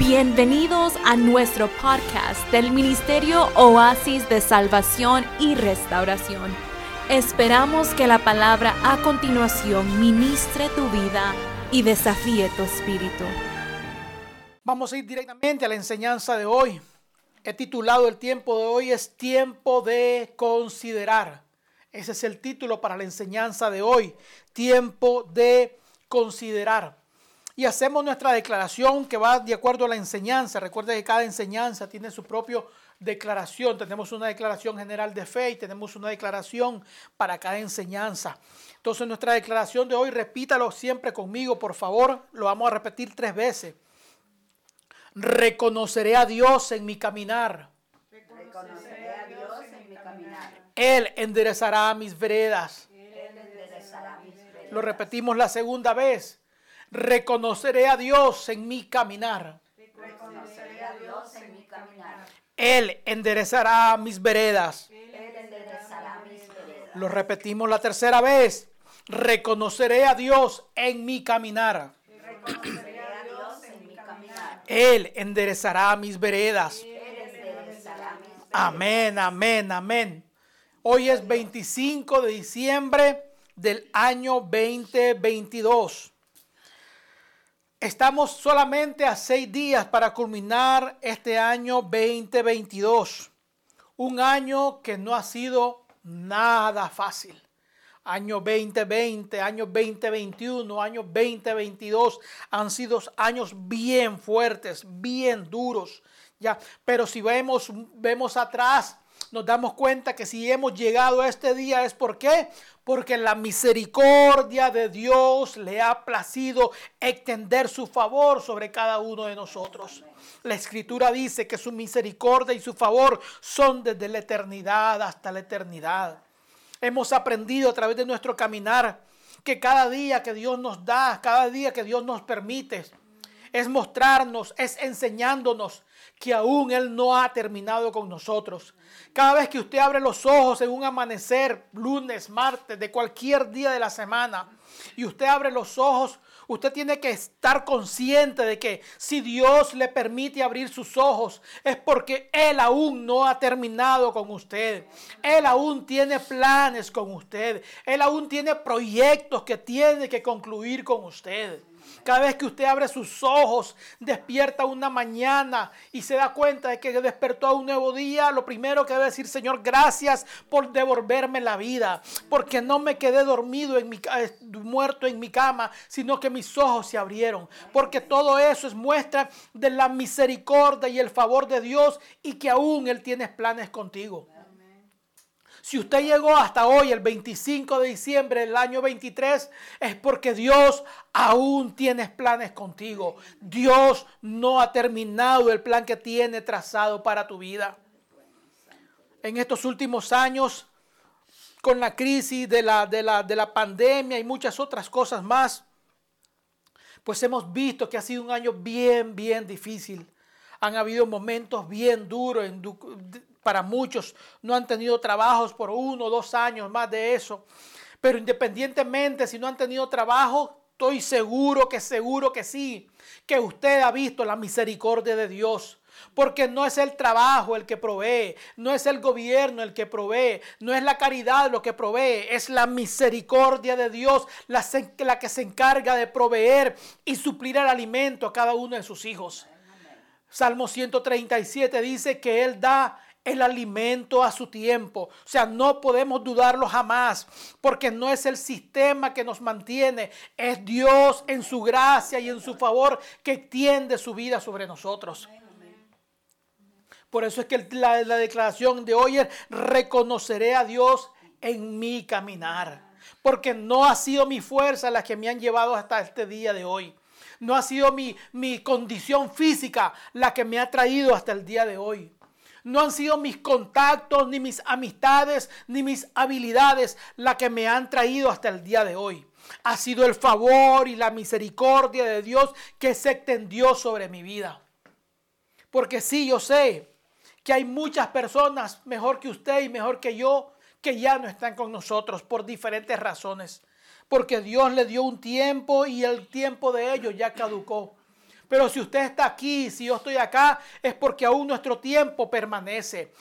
Bienvenidos a nuestro podcast del Ministerio Oasis de Salvación y Restauración. Esperamos que la palabra a continuación ministre tu vida y desafíe tu espíritu. Vamos a ir directamente a la enseñanza de hoy. He titulado el tiempo de hoy es tiempo de considerar. Ese es el título para la enseñanza de hoy. Tiempo de considerar y hacemos nuestra declaración que va de acuerdo a la enseñanza. Recuerda que cada enseñanza tiene su propia declaración. Tenemos una declaración general de fe y tenemos una declaración para cada enseñanza. Entonces nuestra declaración de hoy, repítalo siempre conmigo, por favor. Lo vamos a repetir tres veces. Reconoceré a Dios en mi caminar. Reconoceré a Dios en mi caminar. Él enderezará mis veredas. Él enderezará mis veredas. Lo repetimos la segunda vez Reconoceré a Dios en mi caminar. Reconoceré a Dios en mi caminar. Él enderezará mis veredas. Él enderezará mis veredas. Lo repetimos la tercera vez. Reconoceré a Dios en mi caminar. Reconoceré a Dios en mi caminar. Él enderezará mis veredas. Amén, amén, amén. Hoy es 25 de diciembre del año 2022. Estamos solamente a seis días para culminar este año 2022. Un año que no ha sido nada fácil. Año 2020, año 2021, año 2022 han sido años bien fuertes, bien duros. Ya, pero si vemos, vemos atrás, nos damos cuenta que si hemos llegado a este día es por qué? Porque la misericordia de Dios le ha placido extender su favor sobre cada uno de nosotros. La escritura dice que su misericordia y su favor son desde la eternidad hasta la eternidad. Hemos aprendido a través de nuestro caminar que cada día que Dios nos da, cada día que Dios nos permite, es mostrarnos, es enseñándonos que aún Él no ha terminado con nosotros. Cada vez que usted abre los ojos en un amanecer, lunes, martes, de cualquier día de la semana, y usted abre los ojos, usted tiene que estar consciente de que si Dios le permite abrir sus ojos, es porque Él aún no ha terminado con usted. Él aún tiene planes con usted. Él aún tiene proyectos que tiene que concluir con usted. Cada vez que usted abre sus ojos, despierta una mañana y se da cuenta de que despertó a un nuevo día, lo primero que debe decir, Señor, gracias por devolverme la vida, porque no me quedé dormido en mi eh, muerto en mi cama, sino que mis ojos se abrieron, porque todo eso es muestra de la misericordia y el favor de Dios y que aún él tiene planes contigo. Si usted llegó hasta hoy, el 25 de diciembre del año 23, es porque Dios aún tiene planes contigo. Dios no ha terminado el plan que tiene trazado para tu vida. En estos últimos años, con la crisis de la, de la, de la pandemia y muchas otras cosas más, pues hemos visto que ha sido un año bien, bien difícil. Han habido momentos bien duros, para muchos no han tenido trabajos por uno o dos años, más de eso. Pero independientemente si no han tenido trabajo, estoy seguro que seguro que sí, que usted ha visto la misericordia de Dios. Porque no es el trabajo el que provee, no es el gobierno el que provee, no es la caridad lo que provee, es la misericordia de Dios la, la que se encarga de proveer y suplir el alimento a cada uno de sus hijos. Salmo 137 dice que Él da el alimento a su tiempo. O sea, no podemos dudarlo jamás, porque no es el sistema que nos mantiene, es Dios en su gracia y en su favor que tiende su vida sobre nosotros. Por eso es que la, la declaración de hoy es, reconoceré a Dios en mi caminar, porque no ha sido mi fuerza la que me han llevado hasta este día de hoy. No ha sido mi, mi condición física la que me ha traído hasta el día de hoy. No han sido mis contactos, ni mis amistades, ni mis habilidades la que me han traído hasta el día de hoy. Ha sido el favor y la misericordia de Dios que se extendió sobre mi vida. Porque sí, yo sé que hay muchas personas mejor que usted y mejor que yo que ya no están con nosotros por diferentes razones. Porque Dios le dio un tiempo y el tiempo de ellos ya caducó. Pero si usted está aquí, si yo estoy acá, es porque aún nuestro tiempo permanece.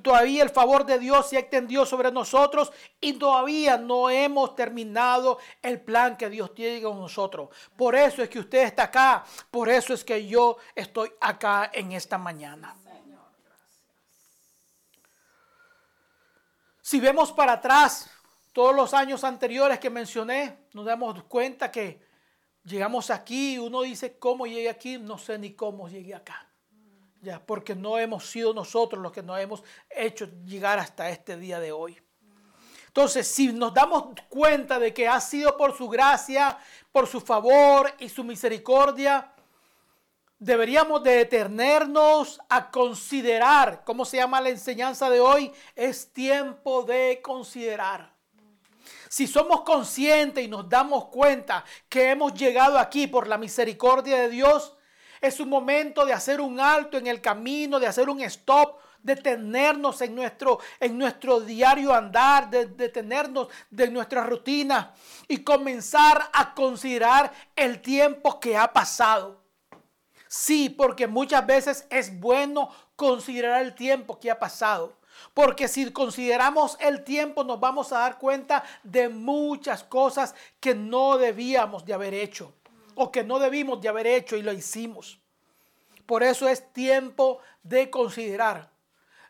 Todavía el favor de Dios se extendió sobre nosotros y todavía no hemos terminado el plan que Dios tiene con nosotros. Por eso es que usted está acá, por eso es que yo estoy acá en esta mañana. Si vemos para atrás todos los años anteriores que mencioné, nos damos cuenta que llegamos aquí, uno dice, ¿cómo llegué aquí? No sé ni cómo llegué acá. Ya, porque no hemos sido nosotros los que nos hemos hecho llegar hasta este día de hoy. Entonces, si nos damos cuenta de que ha sido por su gracia, por su favor y su misericordia, deberíamos de detenernos a considerar, ¿cómo se llama la enseñanza de hoy? Es tiempo de considerar. Si somos conscientes y nos damos cuenta que hemos llegado aquí por la misericordia de Dios, es un momento de hacer un alto en el camino, de hacer un stop, detenernos en nuestro, en nuestro diario andar, de detenernos de nuestra rutina y comenzar a considerar el tiempo que ha pasado. Sí, porque muchas veces es bueno considerar el tiempo que ha pasado. Porque si consideramos el tiempo nos vamos a dar cuenta de muchas cosas que no debíamos de haber hecho o que no debimos de haber hecho y lo hicimos. Por eso es tiempo de considerar.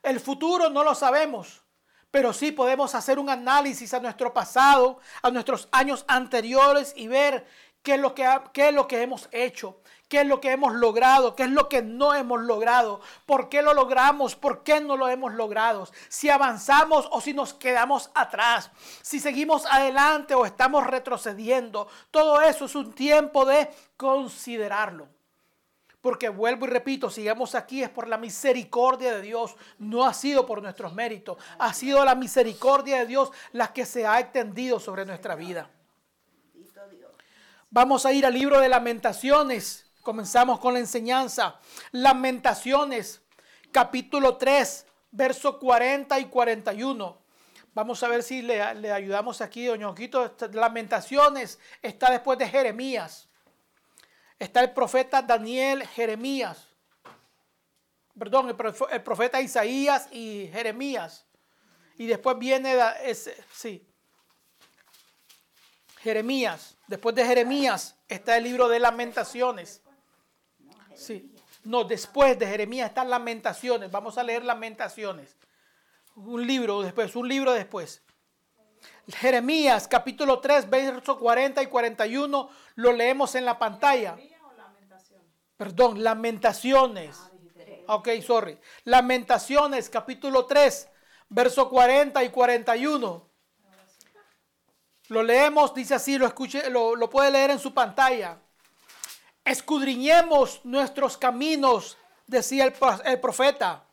El futuro no lo sabemos, pero sí podemos hacer un análisis a nuestro pasado, a nuestros años anteriores y ver qué es lo que, qué es lo que hemos hecho, qué es lo que hemos logrado, qué es lo que no hemos logrado, por qué lo logramos, por qué no lo hemos logrado, si avanzamos o si nos quedamos atrás, si seguimos adelante o estamos retrocediendo. Todo eso es un tiempo de considerarlo. Porque vuelvo y repito, sigamos aquí es por la misericordia de Dios, no ha sido por nuestros méritos, ha sido la misericordia de Dios la que se ha extendido sobre nuestra vida. Vamos a ir al libro de lamentaciones. Comenzamos con la enseñanza. Lamentaciones, capítulo 3, verso 40 y 41. Vamos a ver si le, ayudamos aquí, doña Lamentaciones está después de Jeremías. Está el profeta Daniel, Jeremías. Perdón, el profeta Isaías y Jeremías. Y después viene, ese, sí, Jeremías. Después de Jeremías está el libro de lamentaciones. Sí. No, después de Jeremías están lamentaciones. Vamos a leer lamentaciones. Un libro después, un libro después. Jeremías capítulo 3, versos 40 y 41 lo leemos en la pantalla. Perdón, lamentaciones. Ah, ok, sorry. Lamentaciones capítulo 3, verso 40 y 41. Lo leemos, dice así, lo, escuche, lo, lo puede leer en su pantalla. Escudriñemos nuestros caminos, decía el, profeta.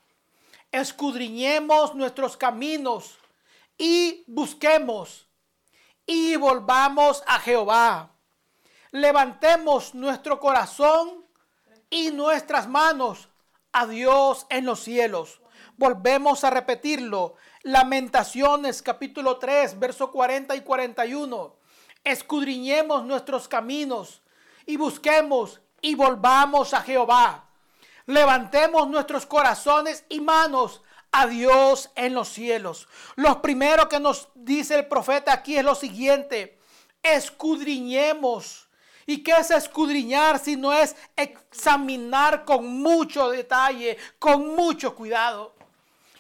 Escudriñemos nuestros caminos y busquemos y volvamos a Jehová. Levantemos nuestro corazón y nuestras manos a Dios en los cielos. Volvemos a repetirlo. Lamentaciones capítulo 3, verso 40 y 41. Escudriñemos nuestros caminos y busquemos y volvamos a Jehová. Levantemos nuestros corazones y manos a Dios en los cielos. Lo primero que nos dice el profeta aquí es lo siguiente. Escudriñemos. ¿Y qué es escudriñar si no es examinar con mucho detalle, con mucho cuidado?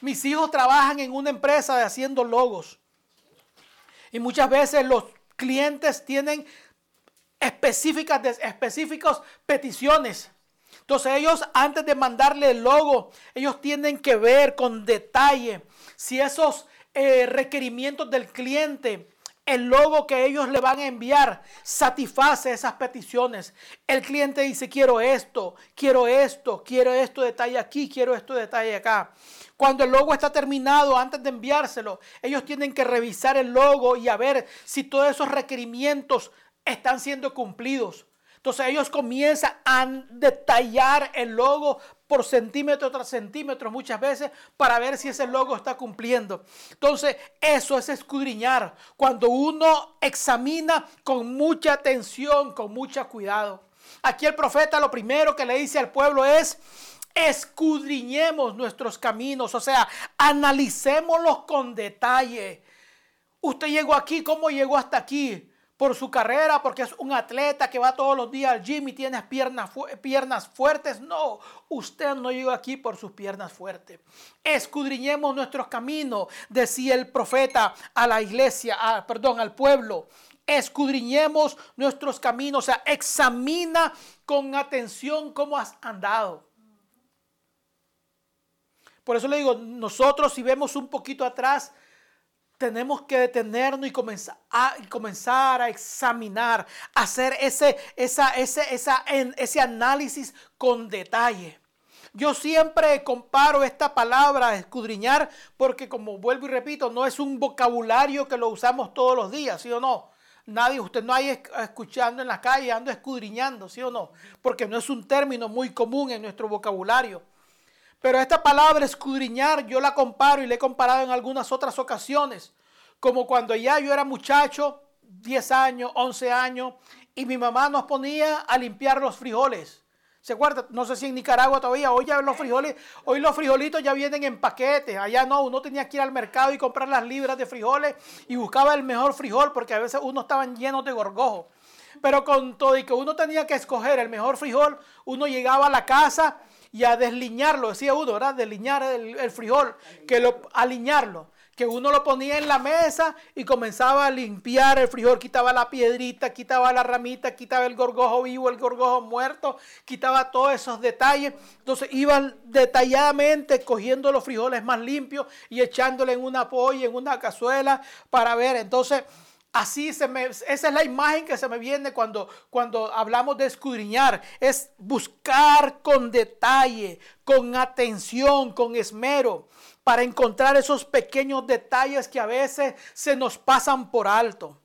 Mis hijos trabajan en una empresa de haciendo logos. Y muchas veces los clientes tienen específicas, de, específicos peticiones. Entonces ellos antes de mandarle el logo, ellos tienen que ver con detalle si esos eh, requerimientos del cliente, el logo que ellos le van a enviar, satisface esas peticiones. El cliente dice, quiero esto, quiero esto, quiero esto detalle aquí, quiero esto detalle acá. Cuando el logo está terminado, antes de enviárselo, ellos tienen que revisar el logo y a ver si todos esos requerimientos están siendo cumplidos. Entonces ellos comienzan a detallar el logo por centímetro tras centímetro muchas veces para ver si ese logo está cumpliendo. Entonces eso es escudriñar. Cuando uno examina con mucha atención, con mucho cuidado. Aquí el profeta lo primero que le dice al pueblo es, escudriñemos nuestros caminos, o sea, analicémoslos con detalle. Usted llegó aquí, ¿cómo llegó hasta aquí? Por su carrera, porque es un atleta que va todos los días al gym y tiene piernas, piernas fuertes. No, usted no llegó aquí por sus piernas fuertes. Escudriñemos nuestros caminos, decía el profeta a la iglesia, perdón, al pueblo escudriñemos nuestros caminos, o sea, examina con atención cómo has andado. Por eso le digo, nosotros si vemos un poquito atrás, tenemos que detenernos y comenzar a, comenzar a examinar, hacer ese, esa, ese, esa, ese análisis con detalle. Yo siempre comparo esta palabra escudriñar porque como vuelvo y repito, no es un vocabulario que lo usamos todos los días, ¿sí o no? Nadie, usted no hay escuchando en la calle, ando escudriñando, ¿sí o no? Porque no es un término muy común en nuestro vocabulario. Pero esta palabra escudriñar yo la comparo y la he comparado en algunas otras ocasiones. Como cuando ya yo era muchacho, 10 años, 11 años, y mi mamá nos ponía a limpiar los frijoles. ¿Se acuerda? No sé si en Nicaragua todavía, hoy ya los frijoles, hoy los frijolitos ya vienen en paquetes. Allá no, uno tenía que ir al mercado y comprar las libras de frijoles y buscaba el mejor frijol porque a veces uno estaban llenos de gorgojo. Pero con todo y que uno tenía que escoger el mejor frijol, uno llegaba a la casa y a desliñarlo, decía uno, ¿verdad? Desliñar el, frijol, que lo, aliñarlo, que uno lo ponía en la mesa y comenzaba a limpiar el frijol, quitaba la piedrita, quitaba la ramita, quitaba el gorgojo vivo, el gorgojo muerto, quitaba todos esos detalles. Entonces iban detalladamente cogiendo los frijoles más limpios y echándole en una polla, en una cazuela para ver. Entonces Así se me, esa es la imagen que se me viene cuando, cuando hablamos de escudriñar. Es buscar con detalle, con atención, con esmero, para encontrar esos pequeños detalles que a veces se nos pasan por alto.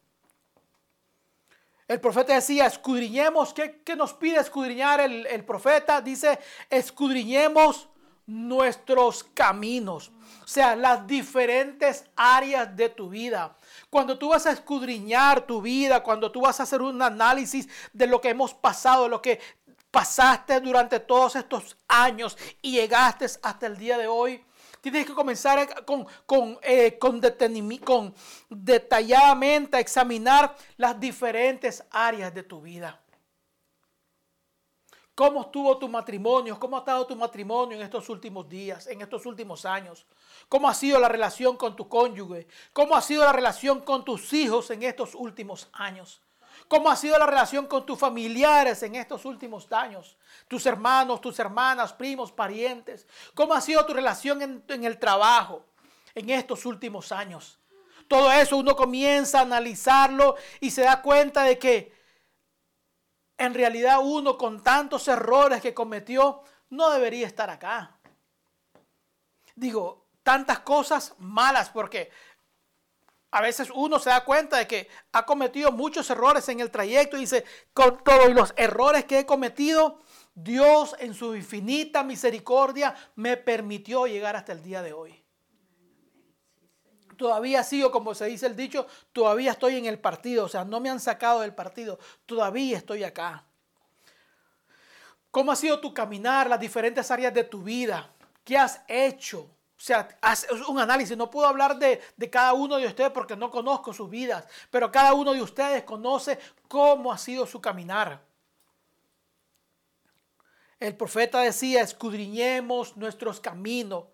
El profeta decía, escudriñemos. ¿Qué, nos pide escudriñar el, el profeta? Dice, escudriñemos nuestros caminos. O sea, las diferentes áreas de tu vida. Cuando tú vas a escudriñar tu vida, cuando tú vas a hacer un análisis de lo que hemos pasado, de lo que pasaste durante todos estos años y llegaste hasta el día de hoy, tienes que comenzar con, con, eh, con, detalladamente a examinar las diferentes áreas de tu vida. ¿Cómo estuvo tu matrimonio? ¿Cómo ha estado tu matrimonio en estos últimos días, en estos últimos años? ¿Cómo ha sido la relación con tu cónyuge? ¿Cómo ha sido la relación con tus hijos en estos últimos años? ¿Cómo ha sido la relación con tus familiares en estos últimos años? Tus hermanos, tus hermanas, primos, parientes. ¿Cómo ha sido tu relación en, en el trabajo en estos últimos años? Todo eso uno comienza a analizarlo y se da cuenta de que en realidad uno con tantos errores que cometió no debería estar acá. Digo, tantas cosas malas porque a veces uno se da cuenta de que ha cometido muchos errores en el trayecto y dice, con todos los errores que he cometido, Dios en su infinita misericordia me permitió llegar hasta el día de hoy. Todavía sigo, como se dice el dicho, todavía estoy en el partido, o sea, no me han sacado del partido, todavía estoy acá. ¿Cómo ha sido tu caminar, las diferentes áreas de tu vida? ¿Qué has hecho? O sea, haz un análisis. No puedo hablar de, de, cada uno de ustedes porque no conozco sus vidas, pero cada uno de ustedes conoce cómo ha sido su caminar. El profeta decía, escudriñemos nuestros caminos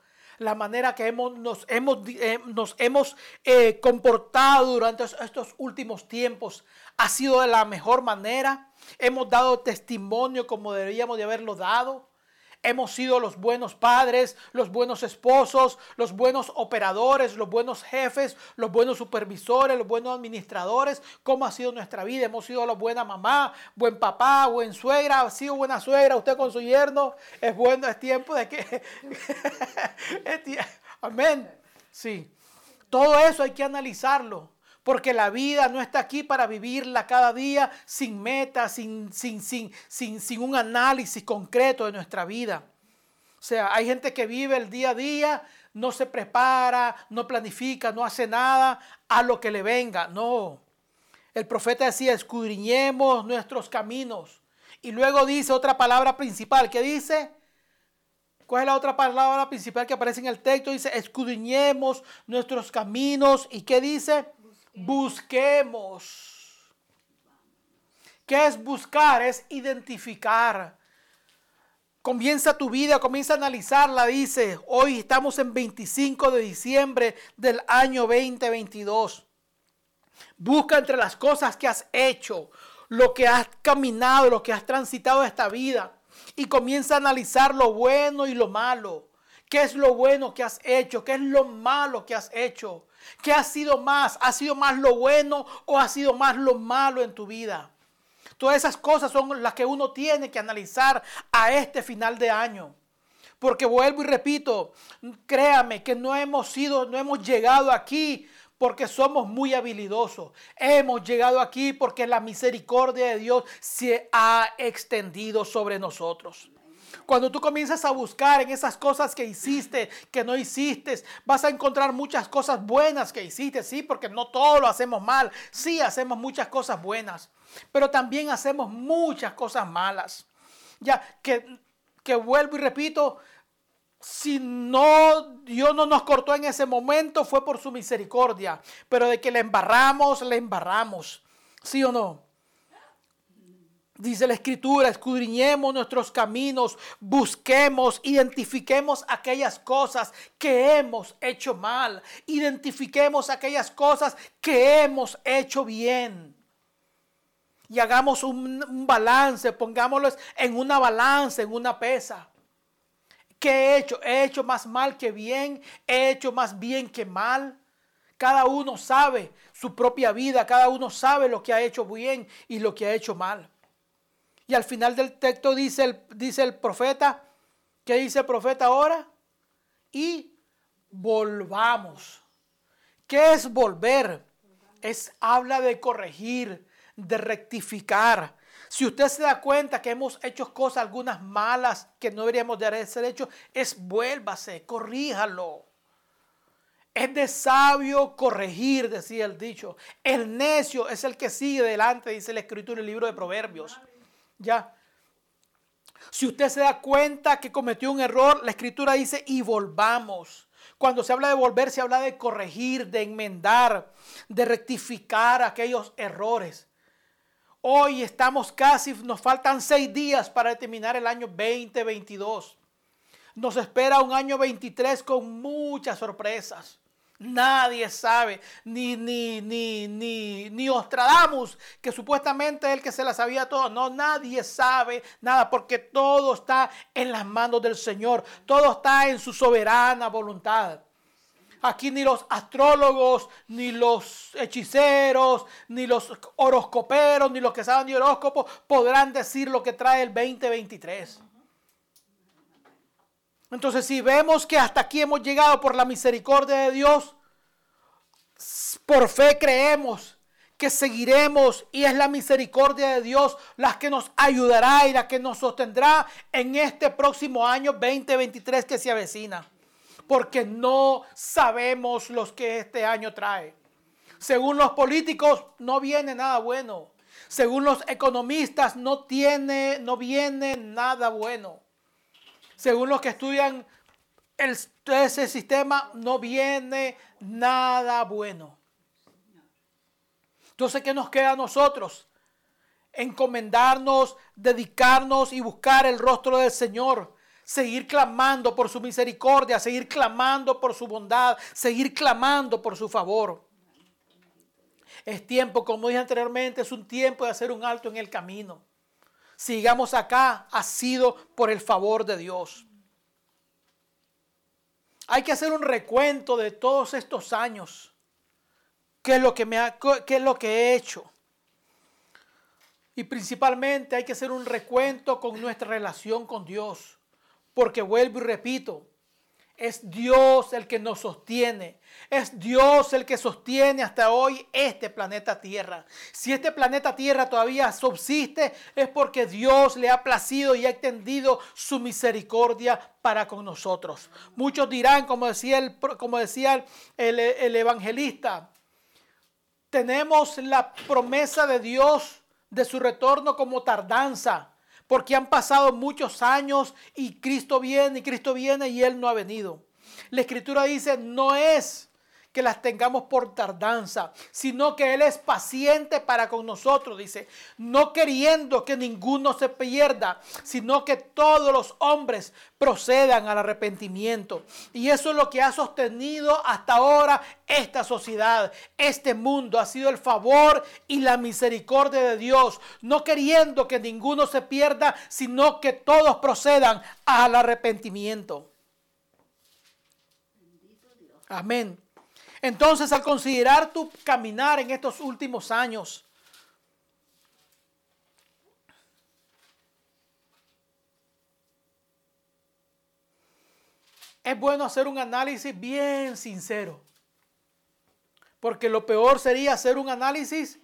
la manera que hemos, nos hemos, eh, nos hemos eh, comportado durante estos últimos tiempos ha sido de la mejor manera. Hemos dado testimonio como deberíamos de haberlo dado. Hemos sido los buenos padres, los buenos esposos, los buenos operadores, los buenos jefes, los buenos supervisores, los buenos administradores. ¿Cómo ha sido nuestra vida? Hemos sido la buena mamá, buen papá, buen suegra, ha sido buena suegra, usted con su yerno. Es bueno, es tiempo de que... Amén. Sí. Todo eso hay que analizarlo. Porque la vida no está aquí para vivirla cada día sin meta, sin, sin, sin, sin, sin un análisis concreto de nuestra vida. O sea, hay gente que vive el día a día, no se prepara, no planifica, no hace nada a lo que le venga. No. El profeta decía, escudriñemos nuestros caminos. Y luego dice otra palabra principal que dice, ¿cuál es la otra palabra principal que aparece en el texto? Dice, escudriñemos nuestros caminos. ¿Y qué dice? Busquemos. ¿Qué es buscar? Es identificar. Comienza tu vida, comienza a analizarla, dice, hoy estamos en 25 de diciembre del año 2022. Busca entre las cosas que has hecho, lo que has caminado, lo que has transitado esta vida y comienza a analizar lo bueno y lo malo. ¿Qué es lo bueno que has hecho? ¿Qué es lo malo que has hecho? ¿Qué ha sido más? ¿Ha sido más lo bueno o ha sido más lo malo en tu vida? Todas esas cosas son las que uno tiene que analizar a este final de año. Porque vuelvo y repito, créame que no hemos sido, no hemos llegado aquí porque somos muy habilidosos. Hemos llegado aquí porque la misericordia de Dios se ha extendido sobre nosotros. Cuando tú comienzas a buscar en esas cosas que hiciste, que no hiciste, vas a encontrar muchas cosas buenas que hiciste, sí, porque no todo lo hacemos mal, sí hacemos muchas cosas buenas, pero también hacemos muchas cosas malas. Ya que, que vuelvo y repito, si no, Dios no nos cortó en ese momento, fue por su misericordia. Pero de que le embarramos, le embarramos. ¿Sí o no? Dice la escritura, escudriñemos nuestros caminos, busquemos, identifiquemos aquellas cosas que hemos hecho mal, identifiquemos aquellas cosas que hemos hecho bien. Y hagamos un, balance, pongámoslos en una balanza, en una pesa. ¿Qué he hecho? ¿He hecho más mal que bien? ¿He hecho más bien que mal? Cada uno sabe su propia vida, cada uno sabe lo que ha hecho bien y lo que ha hecho mal. Y al final del texto dice el, dice el profeta, ¿qué dice el profeta ahora? Y volvamos. ¿Qué es volver? Es habla de corregir, de rectificar, si usted se da cuenta que hemos hecho cosas, algunas malas que no deberíamos de haber hecho, es vuélvase, corríjalo. Es de sabio corregir, decía el dicho. El necio es el que sigue delante, dice la escritura en el libro de Proverbios. Ya. Si usted se da cuenta que cometió un error, la escritura dice y volvamos. Cuando se habla de volver, se habla de corregir, de enmendar, de rectificar aquellos errores. Hoy estamos casi, nos faltan seis días para terminar el año 2022. Nos espera un año 23 con muchas sorpresas. Nadie sabe, ni, ni, ni, ni, ni Ostradamus, que supuestamente es el que se la sabía todo. No, nadie sabe nada, porque todo está en las manos del Señor. Todo está en su soberana voluntad. Aquí ni los astrólogos, ni los hechiceros, ni los horoscoperos, ni los que saben de horóscopos podrán decir lo que trae el 2023. Entonces, si vemos que hasta aquí hemos llegado por la misericordia de Dios, por fe creemos que seguiremos y es la misericordia de Dios la que nos ayudará y la que nos sostendrá en este próximo año 2023 que se avecina porque no sabemos los que este año trae. Según los políticos, no viene nada bueno. Según los economistas, no tiene, no viene nada bueno. Según los que estudian ese sistema, no viene nada bueno. Entonces, ¿qué nos queda a nosotros? Encomendarnos, dedicarnos y buscar el rostro del Señor seguir clamando por su misericordia, seguir clamando por su bondad, seguir clamando por su favor. Es tiempo, como dije anteriormente, es un tiempo de hacer un alto en el camino. Sigamos acá, ha sido por el favor de Dios. Hay que hacer un recuento de todos estos años. ¿Qué es lo que, me qué es lo que he hecho? Y principalmente hay que hacer un recuento con nuestra relación con Dios. Porque vuelvo y repito, es Dios el que nos sostiene. Es Dios el que sostiene hasta hoy este planeta Tierra. Si este planeta Tierra todavía subsiste, es porque Dios le ha placido y ha extendido su misericordia para con nosotros. Muchos dirán, como decía el, como decía el, el evangelista, tenemos la promesa de Dios de su retorno como tardanza Porque han pasado muchos años y Cristo viene y Cristo viene y Él no ha venido. La escritura dice, no es que las tengamos por tardanza, sino que Él es paciente para con nosotros, dice, no queriendo que ninguno se pierda, sino que todos los hombres procedan al arrepentimiento. Y eso es lo que ha sostenido hasta ahora esta sociedad, este mundo, ha sido el favor y la misericordia de Dios, no queriendo que ninguno se pierda, sino que todos procedan al arrepentimiento. Amén. Entonces, al considerar tu caminar en estos últimos años, es bueno hacer un análisis bien sincero. Porque lo peor sería hacer un análisis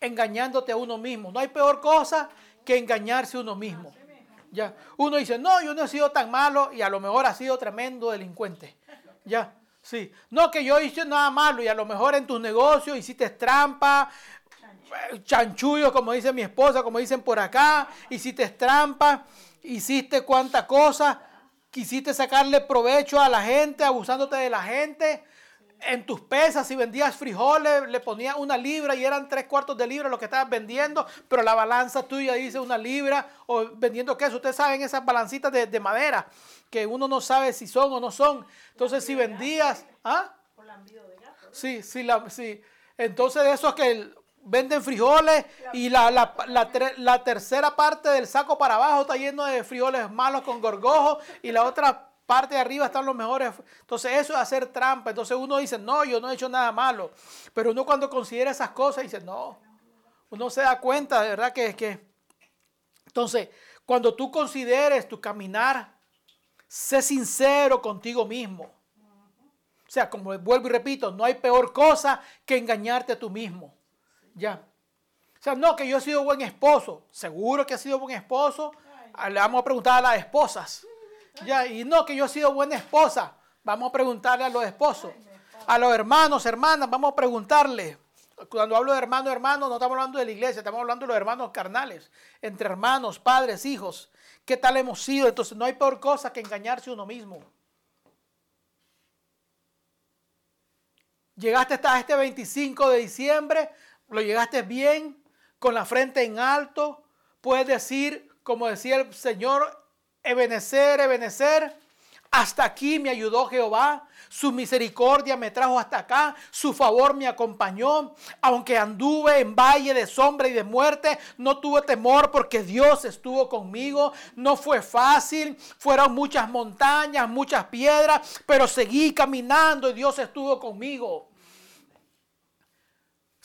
engañándote a uno mismo. No hay peor cosa que engañarse a uno mismo. Ya, uno dice, "No, yo no he sido tan malo y a lo mejor ha sido tremendo delincuente." Ya. Sí, no que yo hice nada malo y a lo mejor en tus negocios hiciste trampa, chanchullo, como dice mi esposa, como dicen por acá, hiciste trampa, hiciste cuánta cosa, quisiste sacarle provecho a la gente, abusándote de la gente. En tus pesas, si vendías frijoles, le ponías una libra y eran tres cuartos de libra lo que estabas vendiendo, pero la balanza tuya dice una libra, o vendiendo queso. Ustedes saben esas balancitas de, de madera que uno no sabe si son o no son. Entonces, si vendías, ¿ah? Sí, sí, la, sí. Entonces, de esos que venden frijoles y la, la, la, tercera parte del saco para abajo está lleno de frijoles malos con gorgojo y la otra parte de arriba están los mejores. Entonces, eso es hacer trampa. Entonces, uno dice, no, yo no he hecho nada malo. Pero uno cuando considera esas cosas dice, no. Uno se da cuenta, de verdad que es que. Entonces, cuando tú consideres tu caminar Sé sincero contigo mismo. O sea, como vuelvo y repito, no hay peor cosa que engañarte a tú mismo. Ya. O sea, no, que yo he sido buen esposo. Seguro que ha sido buen esposo. Ah, le vamos a preguntar a las esposas. Ya, y no, que yo he sido buena esposa. Vamos a preguntarle a los esposos. A los hermanos, hermanas, vamos a preguntarle. Cuando hablo de hermano, hermano, no estamos hablando de la iglesia, estamos hablando de los hermanos carnales. Entre hermanos, padres, hijos. ¿Qué tal hemos sido? Entonces no hay peor cosa que engañarse uno mismo. Llegaste hasta este 25 de diciembre, lo llegaste bien, con la frente en alto. Puedes decir, como decía el Señor, Ebenecer, Ebenecer, hasta aquí me ayudó Jehová. Su misericordia me trajo hasta acá, su favor me acompañó. Aunque anduve en valle de sombra y de muerte, no tuve temor porque Dios estuvo conmigo. No fue fácil, fueron muchas montañas, muchas piedras, pero seguí caminando y Dios estuvo conmigo.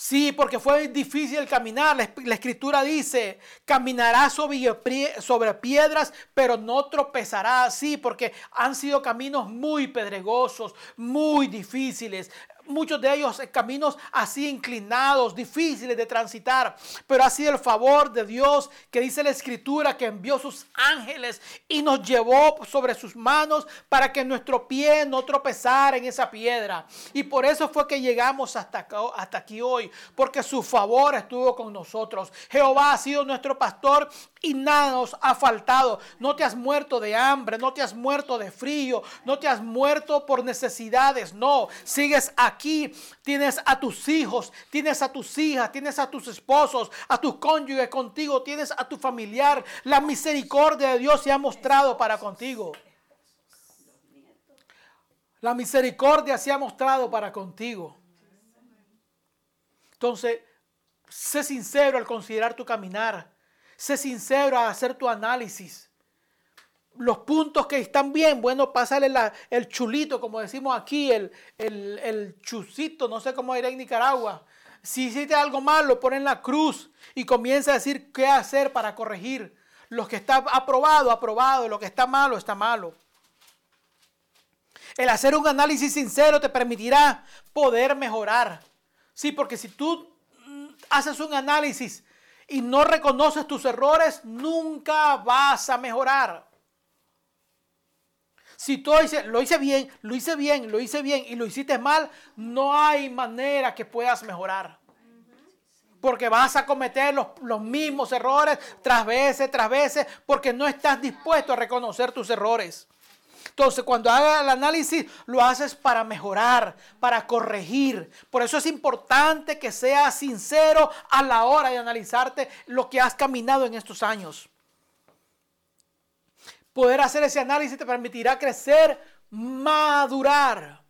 Sí, porque fue difícil caminar. La, escritura dice, caminará sobre, sobre piedras, pero no tropezará así, porque han sido caminos muy pedregosos, muy difíciles muchos de ellos caminos así inclinados, difíciles de transitar, pero ha sido el favor de Dios que dice la escritura que envió sus ángeles y nos llevó sobre sus manos para que nuestro pie no tropezara en esa piedra. Y por eso fue que llegamos hasta, hasta aquí hoy, porque su favor estuvo con nosotros. Jehová ha sido nuestro pastor y nada nos ha faltado. No te has muerto de hambre, no te has muerto de frío, no te has muerto por necesidades, no, sigues aquí aquí tienes a tus hijos, tienes a tus hijas, tienes a tus esposos, a tus cónyuges contigo, tienes a tu familiar. La misericordia de Dios se ha mostrado para contigo. La misericordia se ha mostrado para contigo. Entonces, sé sincero al considerar tu caminar. Sé sincero al hacer tu análisis los puntos que están bien, bueno, pásale el chulito, como decimos aquí, el, el, no sé cómo dirá en Nicaragua. Si hiciste algo malo, pon en la cruz y comienza a decir qué hacer para corregir. Lo que está aprobado, aprobado. Lo que está malo, está malo. El hacer un análisis sincero te permitirá poder mejorar. Sí, porque si tú mm, haces un análisis y no reconoces tus errores, nunca vas a mejorar. Si tú dices, lo hice bien, lo hice bien, lo hice bien y lo hiciste mal, no hay manera que puedas mejorar. Porque vas a cometer los, los mismos errores tras veces, tras veces, porque no estás dispuesto a reconocer tus errores. Entonces, cuando hagas el análisis, lo haces para mejorar, para corregir. Por eso es importante que seas sincero a la hora de analizarte lo que has caminado en estos años. Poder hacer ese análisis te permitirá crecer, madurar.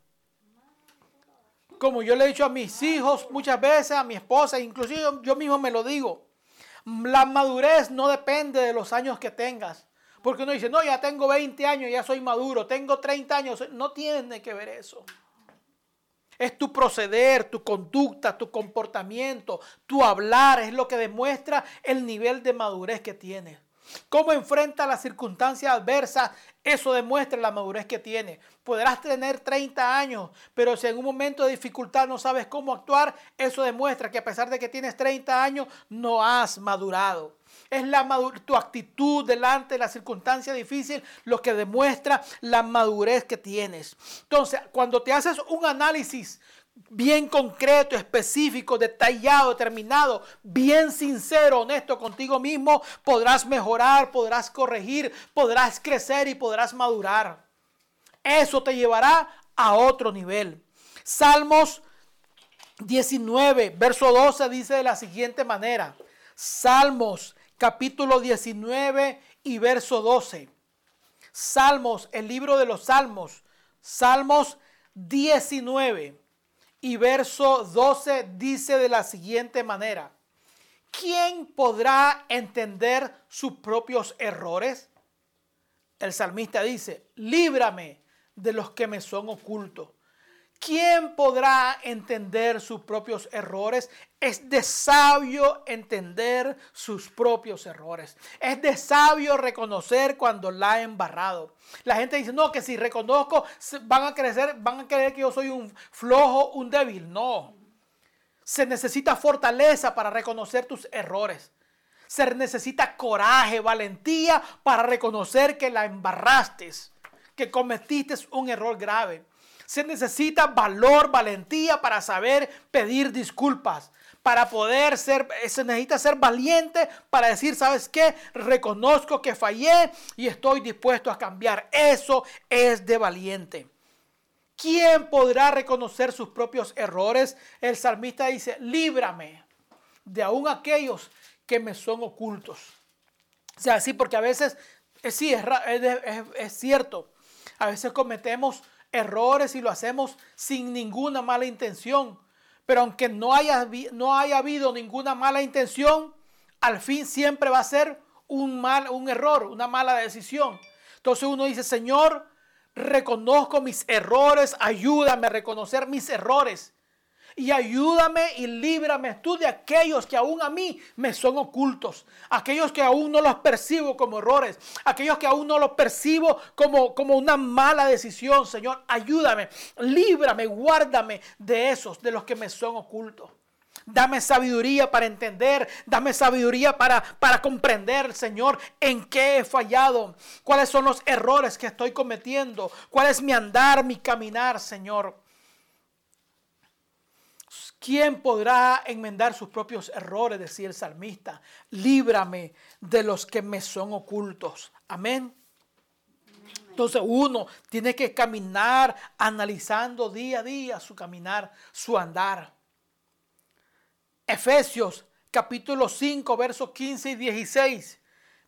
Como yo le he dicho a mis hijos muchas veces, a mi esposa, inclusive yo mismo me lo digo. La madurez no depende de los años que tengas. Porque uno dice, no, ya tengo 20 años, ya soy maduro, tengo 30 años. No tiene que ver eso. Es tu proceder, tu conducta, tu comportamiento, tu hablar, es lo que demuestra el nivel de madurez que tienes. Cómo enfrenta las circunstancias adversas, eso demuestra la madurez que tiene. Podrás tener 30 años, pero si en un momento de dificultad no sabes cómo actuar, eso demuestra que a pesar de que tienes 30 años, no has madurado. Es la tu actitud delante de la circunstancia difícil lo que demuestra la madurez que tienes. Entonces, cuando te haces un análisis bien concreto, específico, detallado, determinado, bien sincero, honesto contigo mismo, podrás mejorar, podrás corregir, podrás crecer y podrás madurar. Eso te llevará a otro nivel. Salmos 19, verso 12 dice de la siguiente manera. Salmos capítulo 19 y verso 12. Salmos, el libro de los Salmos. Salmos 19 y verso 12 dice de la siguiente manera. ¿Quién podrá entender sus propios errores? El salmista dice, líbrame de los que me son ocultos. ¿Quién podrá entender sus propios errores? Es de sabio entender sus propios errores. Es de sabio reconocer cuando la ha embarrado. La gente dice, no, que si reconozco van a crecer, van a creer que yo soy un flojo, un débil. No. Se necesita fortaleza para reconocer tus errores. Se necesita coraje, valentía para reconocer que la embarraste, que cometiste un error grave. Se necesita valor, valentía para saber pedir disculpas. Para poder ser, se necesita ser valiente para decir, ¿sabes qué? Reconozco que fallé y estoy dispuesto a cambiar. Eso es de valiente. ¿Quién podrá reconocer sus propios errores? El salmista dice, líbrame de aún aquellos que me son ocultos. O sea, sí, porque a veces, eh, sí, es, es, es cierto, a veces cometemos errores y lo hacemos sin ninguna mala intención. Pero aunque no haya, no haya habido ninguna mala intención, al fin siempre va a ser un, mal, un error, una mala decisión. Entonces uno dice, Señor, reconozco mis errores, ayúdame a reconocer mis errores y ayúdame y líbrame tú de aquellos que aún a mí me son ocultos, aquellos que aún no los percibo como errores, aquellos que aún no los percibo como, como una mala decisión, Señor, ayúdame, líbrame, guárdame de esos, de los que me son ocultos. Dame sabiduría para entender, dame sabiduría para, para comprender, Señor, en qué he fallado, cuáles son los errores que estoy cometiendo, cuál es mi andar, mi caminar, Señor. ¿Quién podrá enmendar sus propios errores? Decía el salmista. Líbrame de los que me son ocultos. Amén. Entonces uno tiene que caminar analizando día a día su caminar, su andar. Efesios capítulo 5, versos 15 y 16.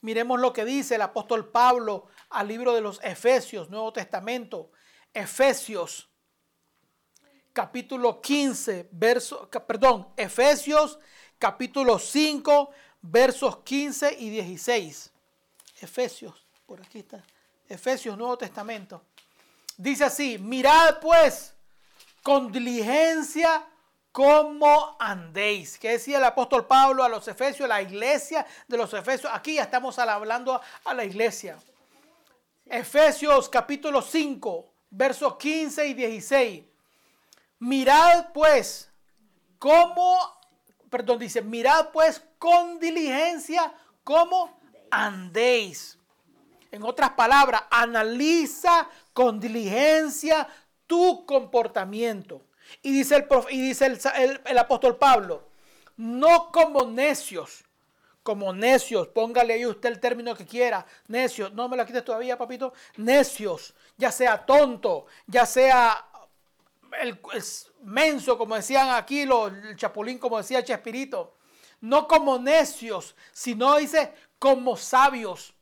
Miremos lo que dice el apóstol Pablo al libro de los Efesios, Nuevo Testamento. Efesios capítulo 15, verso, perdón, Efesios capítulo 5, versos 15 y 16. Efesios, por aquí está. Efesios, Nuevo Testamento. Dice así, mirad pues con diligencia cómo andéis. ¿Qué decía el apóstol Pablo a los Efesios, a la iglesia de los Efesios? Aquí ya estamos hablando a la iglesia. Efesios capítulo 5, versos 15 y 16. Mirad pues cómo, perdón, dice, mirad pues con diligencia cómo andéis. En otras palabras, analiza con diligencia tu comportamiento. Y dice el, y dice el, el apóstol Pablo, no como necios, como necios, póngale ahí usted el término que quiera, necios, no me lo quites todavía, papito, necios, ya sea tonto, ya sea el, menso, como decían aquí los, el chapulín, como decía Chespirito, no como necios, sino dice como sabios.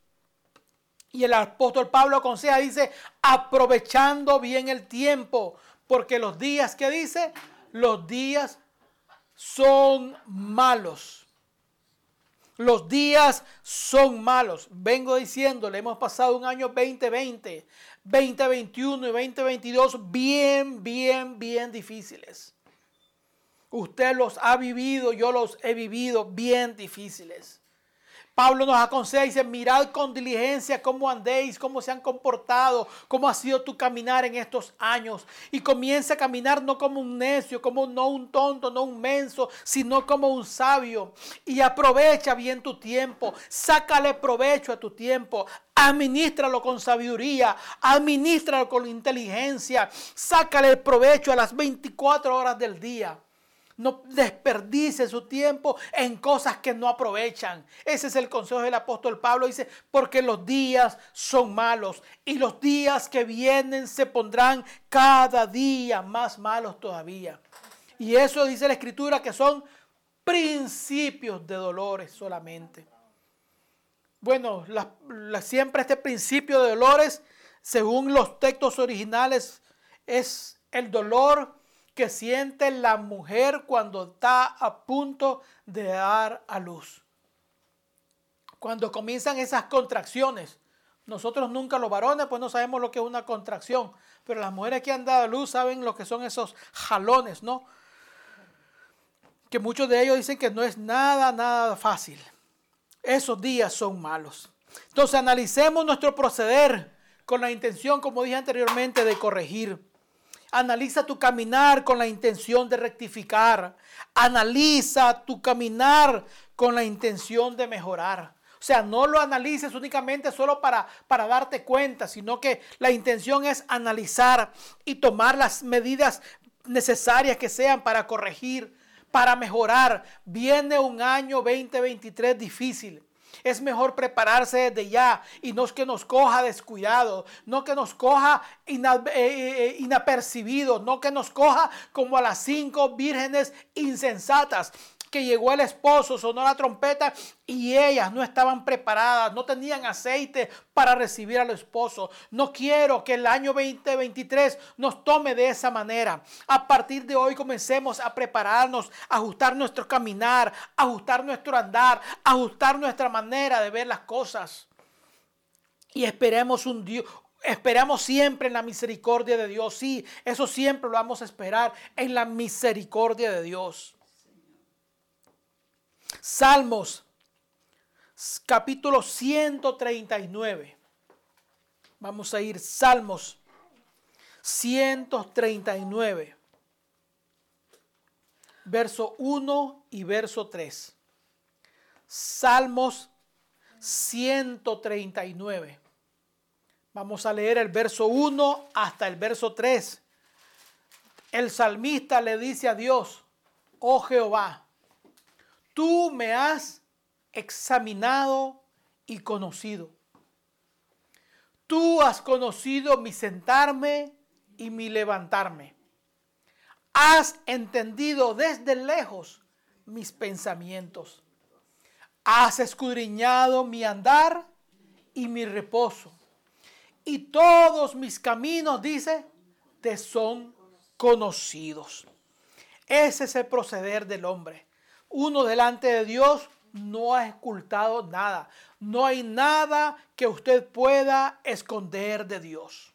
Y el apóstol Pablo aconseja, dice, aprovechando bien el tiempo, porque los días que dice, los días son malos. Los días son malos. Vengo diciéndole, hemos pasado un año 2020, 2021 y 2022 bien, bien, bien difíciles. Usted los ha vivido, yo los he vivido bien difíciles. Pablo nos aconseja y dice, mirad con diligencia cómo andéis, cómo se han comportado, cómo ha sido tu caminar en estos años. Y comienza a caminar no como un necio, como no un tonto, no un menso, sino como un sabio. Y aprovecha bien tu tiempo, sácale provecho a tu tiempo, administralo con sabiduría, administralo con inteligencia, sácale provecho a las 24 horas del día. No desperdice su tiempo en cosas que no aprovechan. Ese es el consejo del apóstol Pablo. Dice, porque los días son malos y los días que vienen se pondrán cada día más malos todavía. Y eso dice la escritura que son principios de dolores solamente. Bueno, siempre este principio de dolores, según los textos originales, es el dolor que siente la mujer cuando está a punto de dar a luz. Cuando comienzan esas contracciones. Nosotros nunca los varones pues no sabemos lo que es una contracción, pero las mujeres que han dado a luz saben lo que son esos jalones, ¿no? Que muchos de ellos dicen que no es nada, nada fácil. Esos días son malos. Entonces analicemos nuestro proceder con la intención, como dije anteriormente, de corregir. Analiza tu caminar con la intención de rectificar. Analiza tu caminar con la intención de mejorar. O sea, no lo analices únicamente solo para, para darte cuenta, sino que la intención es analizar y tomar las medidas necesarias que sean para corregir, para mejorar. Viene un año 2023 difícil. Es mejor prepararse desde ya y no es que nos coja descuidado, no que nos coja eh, eh, eh, inapercibido, no que nos coja como a las cinco vírgenes insensatas que llegó el esposo, sonó la trompeta y ellas no estaban preparadas, no tenían aceite para recibir al esposo. No quiero que el año 2023 nos tome de esa manera. A partir de hoy comencemos a prepararnos, a ajustar nuestro caminar, ajustar nuestro andar, ajustar nuestra manera de ver las cosas. Y esperemos un Dios, Esperamos siempre en la misericordia de Dios. Sí, eso siempre lo vamos a esperar en la misericordia de Dios. Salmos, capítulo 139. Vamos a ir, Salmos 139, verso 1 y verso 3. Salmos 139. Vamos a leer el verso 1 hasta el verso 3. El salmista le dice a Dios, oh Jehová, tú me has examinado y conocido. Tú has conocido mi sentarme y mi levantarme. Has entendido desde lejos mis pensamientos. Has escudriñado mi andar y mi reposo. Y todos mis caminos, dice, te son conocidos. Ese es el proceder del hombre uno delante de Dios no ha ocultado nada. No hay nada que usted pueda esconder de Dios.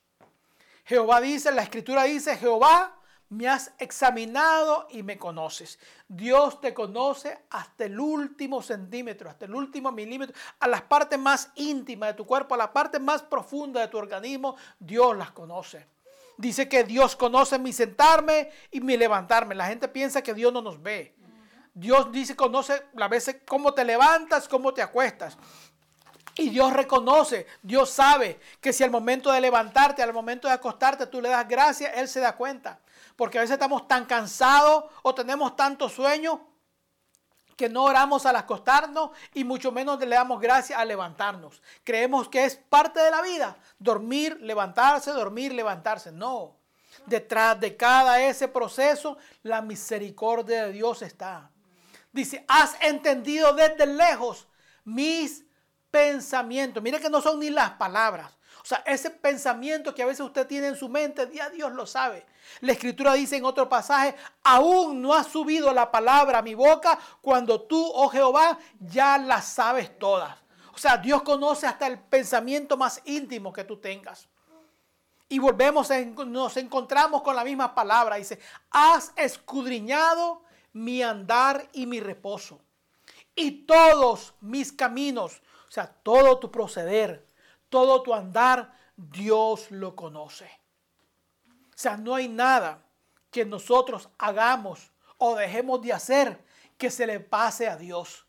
Jehová dice, la escritura dice, Jehová, me has examinado y me conoces. Dios te conoce hasta el último centímetro, hasta el último milímetro, a las partes más íntimas de tu cuerpo, a la parte más profunda de tu organismo, Dios las conoce. Dice que Dios conoce mi sentarme y mi levantarme. La gente piensa que Dios no nos ve. Dios dice, conoce a veces cómo te levantas, cómo te acuestas. Y Dios reconoce, Dios sabe que si al momento de levantarte, al momento de acostarte, tú le das gracias, Él se da cuenta. Porque a veces estamos tan cansados o tenemos tanto sueño que no oramos al acostarnos y mucho menos le damos gracias al levantarnos. Creemos que es parte de la vida, dormir, levantarse, dormir, levantarse. No, detrás de cada ese proceso la misericordia de Dios está. Dice, has entendido desde lejos mis pensamientos. Mire que no son ni las palabras. O sea, ese pensamiento que a veces usted tiene en su mente, ya Dios lo sabe. La escritura dice en otro pasaje, aún no ha subido la palabra a mi boca cuando tú, oh Jehová, ya la sabes todas. O sea, Dios conoce hasta el pensamiento más íntimo que tú tengas. Y volvemos, nos encontramos con la misma palabra. Dice, has escudriñado mi andar y mi reposo. Y todos mis caminos, o sea, todo tu proceder, todo tu andar, Dios lo conoce. O sea, no hay nada que nosotros hagamos o dejemos de hacer que se le pase a Dios.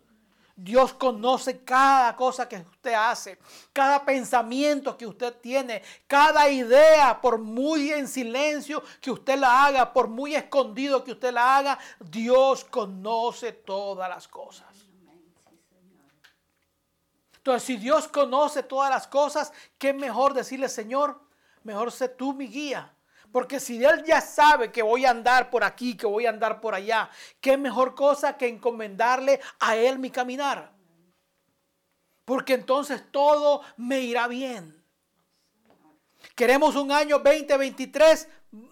Dios conoce cada cosa que usted hace, cada pensamiento que usted tiene, cada idea, por muy en silencio que usted la haga, por muy escondido que usted la haga, Dios conoce todas las cosas. Entonces, si Dios conoce todas las cosas, ¿qué mejor decirle, Señor? Mejor sé tú mi guía. Porque si Él ya sabe que voy a andar por aquí, que voy a andar por allá, ¿qué mejor cosa que encomendarle a Él mi caminar? Porque entonces todo me irá bien. Queremos un año 2023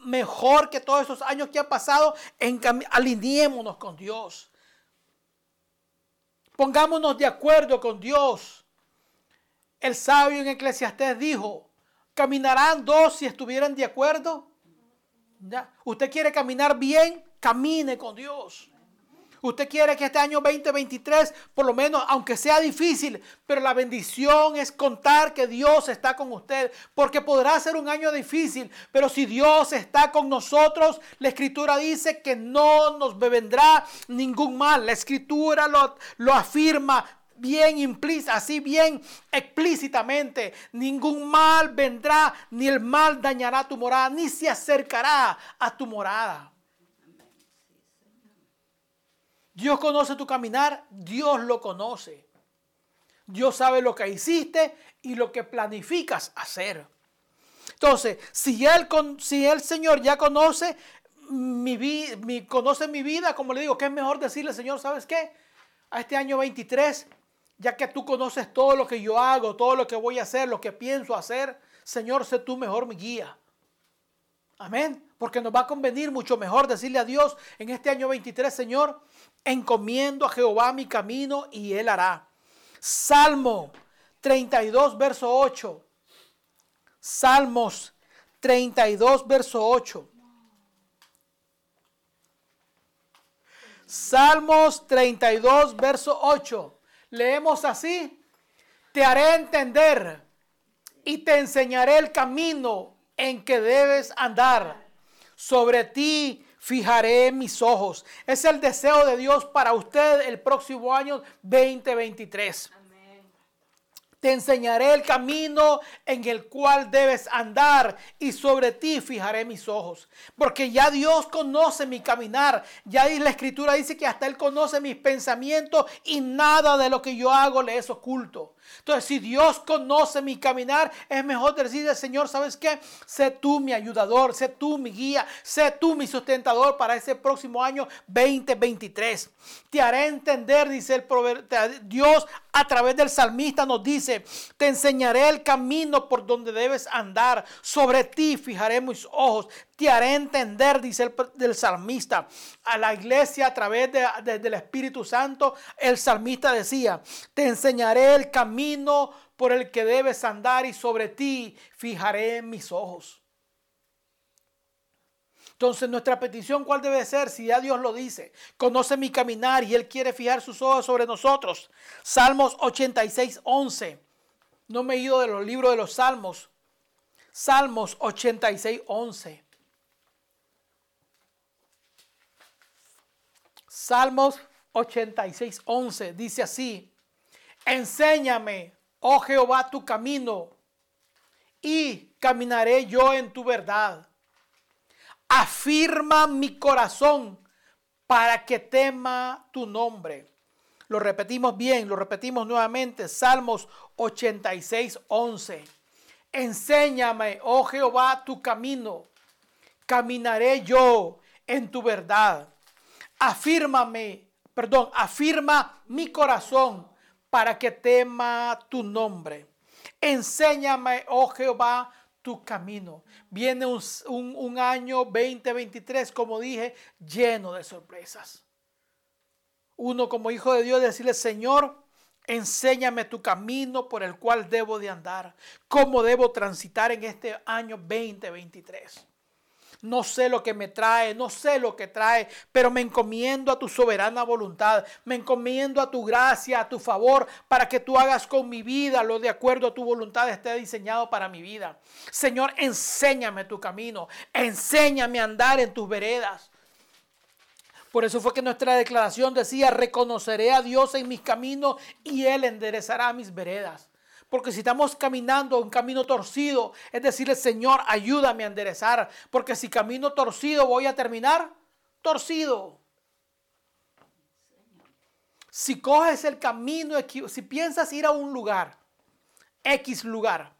mejor que todos esos años que han pasado. Alineémonos con Dios. Pongámonos de acuerdo con Dios. El sabio en Eclesiastés dijo, ¿caminarán dos si estuvieran de acuerdo? Usted quiere caminar bien, camine con Dios. Usted quiere que este año 2023, por lo menos, aunque sea difícil, pero la bendición es contar que Dios está con usted, porque podrá ser un año difícil, pero si Dios está con nosotros, la escritura dice que no nos vendrá ningún mal. La escritura lo, lo afirma bien implícita, así bien explícitamente, ningún mal vendrá, ni el mal dañará tu morada, ni se acercará a tu morada. Dios conoce tu caminar, Dios lo conoce. Dios sabe lo que hiciste y lo que planificas hacer. Entonces, si si el Señor ya conoce mi, mi, conoce mi vida, como le digo, ¿qué es mejor decirle, Señor, sabes qué? A este año 23 ya que tú conoces todo lo que yo hago, todo lo que voy a hacer, lo que pienso hacer, Señor, sé tú mejor mi guía. Amén. Porque nos va a convenir mucho mejor decirle a Dios en este año 23, Señor, encomiendo a Jehová mi camino y Él hará. Salmo 32, verso 8. Salmos 32, verso 8. Salmos 32, verso 8 leemos así, te haré entender y te enseñaré el camino en que debes andar. Sobre ti fijaré mis ojos. Es el deseo de Dios para usted el próximo año 2023. Te enseñaré el camino en el cual debes andar y sobre ti fijaré mis ojos. Porque ya Dios conoce mi caminar. Ya la escritura dice que hasta Él conoce mis pensamientos y nada de lo que yo hago le es oculto. Entonces, si Dios conoce mi caminar, es mejor decirle, Señor, ¿sabes qué? Sé tú mi ayudador, sé tú mi guía, sé tú mi sustentador para ese próximo año 2023. Te haré entender, dice el Dios a través del salmista nos dice, te enseñaré el camino por donde debes andar, sobre ti fijaré mis ojos, te haré entender, dice el salmista, a la iglesia a través del Espíritu Santo. El salmista decía, te enseñaré el camino por el que debes andar y sobre ti fijaré mis ojos. Entonces nuestra petición, ¿cuál debe ser? Si ya Dios lo dice, conoce mi caminar y Él quiere fijar sus ojos sobre nosotros. Salmos 86, 11. No me he ido de los libros de los Salmos. Salmos 86, 11. Salmos 86, 11 dice así, enséñame, oh Jehová, tu camino y caminaré yo en tu verdad. Afirma mi corazón para que tema tu nombre. Lo repetimos bien, lo repetimos nuevamente. Salmos 86, 11. Enséñame, oh Jehová, tu camino. Caminaré yo en tu verdad. Afírmame, perdón, afirma mi corazón para que tema tu nombre. Enséñame, oh Jehová, tu camino. Viene un, un, año 2023, como dije, lleno de sorpresas. Uno como hijo de Dios decirle, Señor, enséñame tu camino por el cual debo de andar, cómo debo transitar en este año 2023. No sé lo que me trae, no sé lo que trae, pero me encomiendo a tu soberana voluntad, me encomiendo a tu gracia, a tu favor, para que tú hagas con mi vida lo de acuerdo a tu voluntad esté diseñado para mi vida. Señor, enséñame tu camino, enséñame a andar en tus veredas. Por eso fue que nuestra declaración decía, reconoceré a Dios en mis caminos y Él enderezará mis veredas. Porque si estamos caminando un camino torcido, es decirle, Señor, ayúdame a enderezar. Porque si camino torcido voy a terminar torcido. Si coges el camino, si piensas ir a un lugar, X lugar,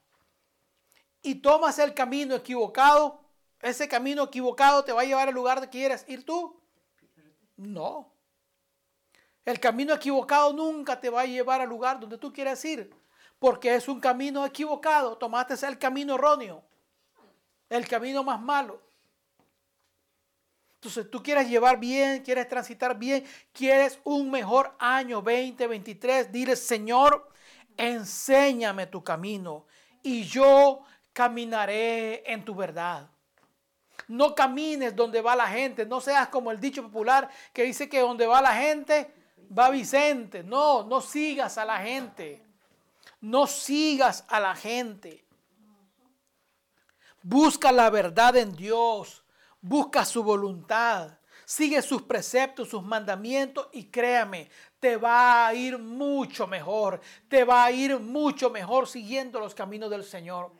y tomas el camino equivocado, ese camino equivocado te va a llevar al lugar que quieres ir tú. No. El camino equivocado nunca te va a llevar al lugar donde tú quieres ir porque es un camino equivocado. Tomaste el camino erróneo, el camino más malo. Entonces tú quieres llevar bien, quieres transitar bien, quieres un mejor año 2023. Dile, Señor, enséñame tu camino y yo caminaré en tu verdad. No camines donde va la gente, no seas como el dicho popular que dice que donde va la gente va Vicente. No, no sigas a la gente. No sigas a la gente. Busca la verdad en Dios. Busca su voluntad. Sigue sus preceptos, sus mandamientos y créame, te va a ir mucho mejor. Te va a ir mucho mejor siguiendo los caminos del Señor.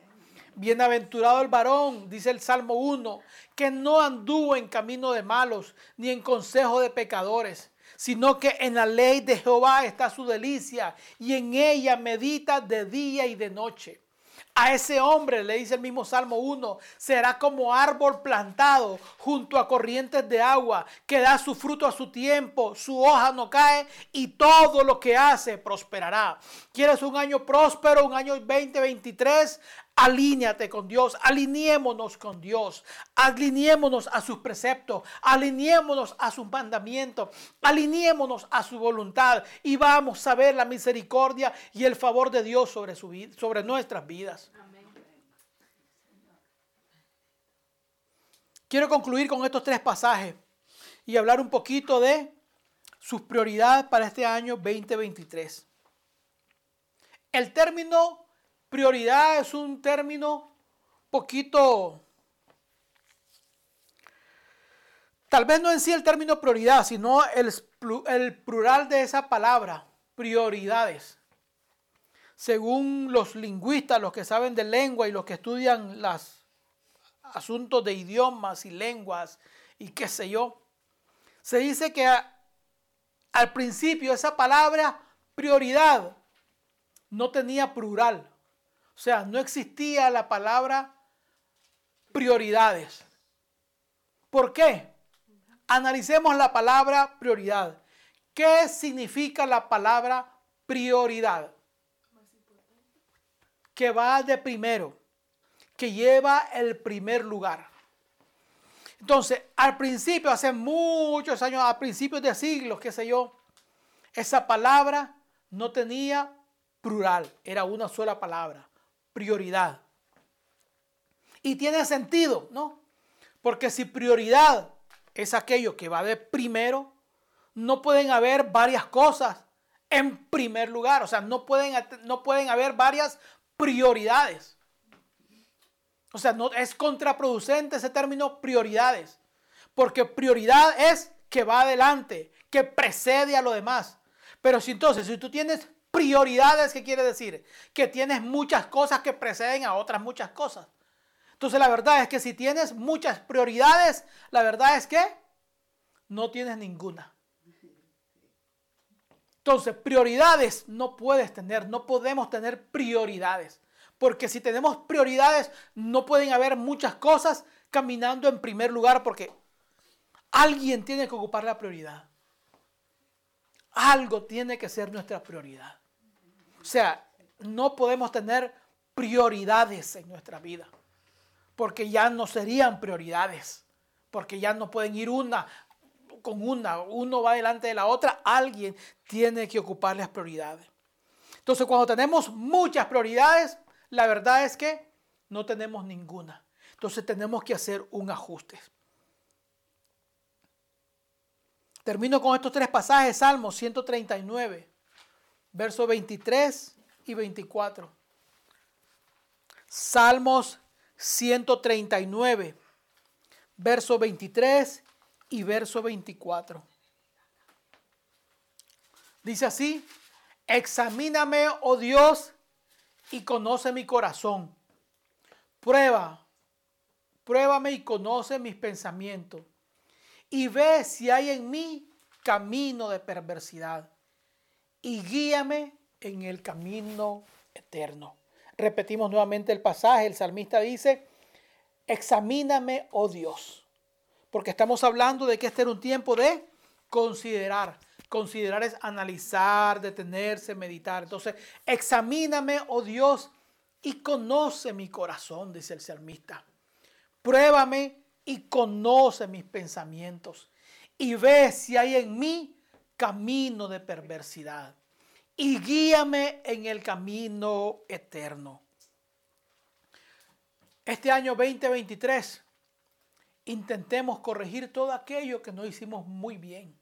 Bienaventurado el varón, dice el Salmo 1, que no anduvo en camino de malos, ni en consejo de pecadores, sino que en la ley de Jehová está su delicia y en ella medita de día y de noche. A ese hombre, le dice el mismo Salmo 1, será como árbol plantado junto a corrientes de agua, que da su fruto a su tiempo, su hoja no cae y todo lo que hace prosperará. ¿Quieres un año próspero, un año 2023? Alíñate con Dios, alineémonos con Dios, alineémonos a sus preceptos, alineémonos a sus mandamientos, alineémonos a su voluntad y vamos a ver la misericordia y el favor de Dios sobre, su, sobre nuestras vidas. Quiero concluir con estos tres pasajes y hablar un poquito de sus prioridades para este año 2023. El término Prioridad es un término poquito, tal vez no en sí el término prioridad, sino el, el plural de esa palabra, prioridades. Según los lingüistas, los que saben de lengua y los que estudian los asuntos de idiomas y lenguas y qué sé yo, se dice que al principio esa palabra prioridad no tenía plural. O sea, no existía la palabra prioridades. ¿Por qué? Analicemos la palabra prioridad. ¿Qué significa la palabra prioridad? Que va de primero, que lleva el primer lugar. Entonces, al principio, hace muchos años, a principios de siglos, qué sé yo, esa palabra no tenía plural, era una sola palabra prioridad. Y tiene sentido, ¿no? Porque si prioridad es aquello que va de primero, no pueden haber varias cosas en primer lugar. O sea, no pueden, no pueden haber varias prioridades. O sea, no, es contraproducente ese término prioridades. Porque prioridad es que va adelante, que precede a lo demás. Pero si entonces, si tú tienes Prioridades, ¿qué quiere decir? Que tienes muchas cosas que preceden a otras muchas cosas. Entonces la verdad es que si tienes muchas prioridades, la verdad es que no tienes ninguna. Entonces, prioridades no puedes tener, no podemos tener prioridades. Porque si tenemos prioridades, no pueden haber muchas cosas caminando en primer lugar porque alguien tiene que ocupar la prioridad. Algo tiene que ser nuestra prioridad. O sea, no podemos tener prioridades en nuestra vida porque ya no serían prioridades, porque ya no pueden ir una con una, uno va delante de la otra, alguien tiene que ocupar las prioridades. Entonces, cuando tenemos muchas prioridades, la verdad es que no tenemos ninguna. Entonces tenemos que hacer un ajuste. Termino con estos tres pasajes, Salmos 139, versos 23 y 24. Salmos 139, verso 23 y verso 24. Dice así, examíname, oh Dios, y conoce mi corazón. Prueba, pruébame y conoce mis pensamientos. Y ve si hay en mí camino de perversidad. Y guíame en el camino eterno. Repetimos nuevamente el pasaje. El salmista dice, examíname, oh Dios. Porque estamos hablando de que este era un tiempo de considerar. Considerar es analizar, detenerse, meditar. Entonces, examíname, oh Dios, y conoce mi corazón, dice el salmista. Pruébame y conoce mis pensamientos. Y ve si hay en mí camino de perversidad y guíame en el camino eterno. Este año 2023 intentemos corregir todo aquello que no hicimos muy bien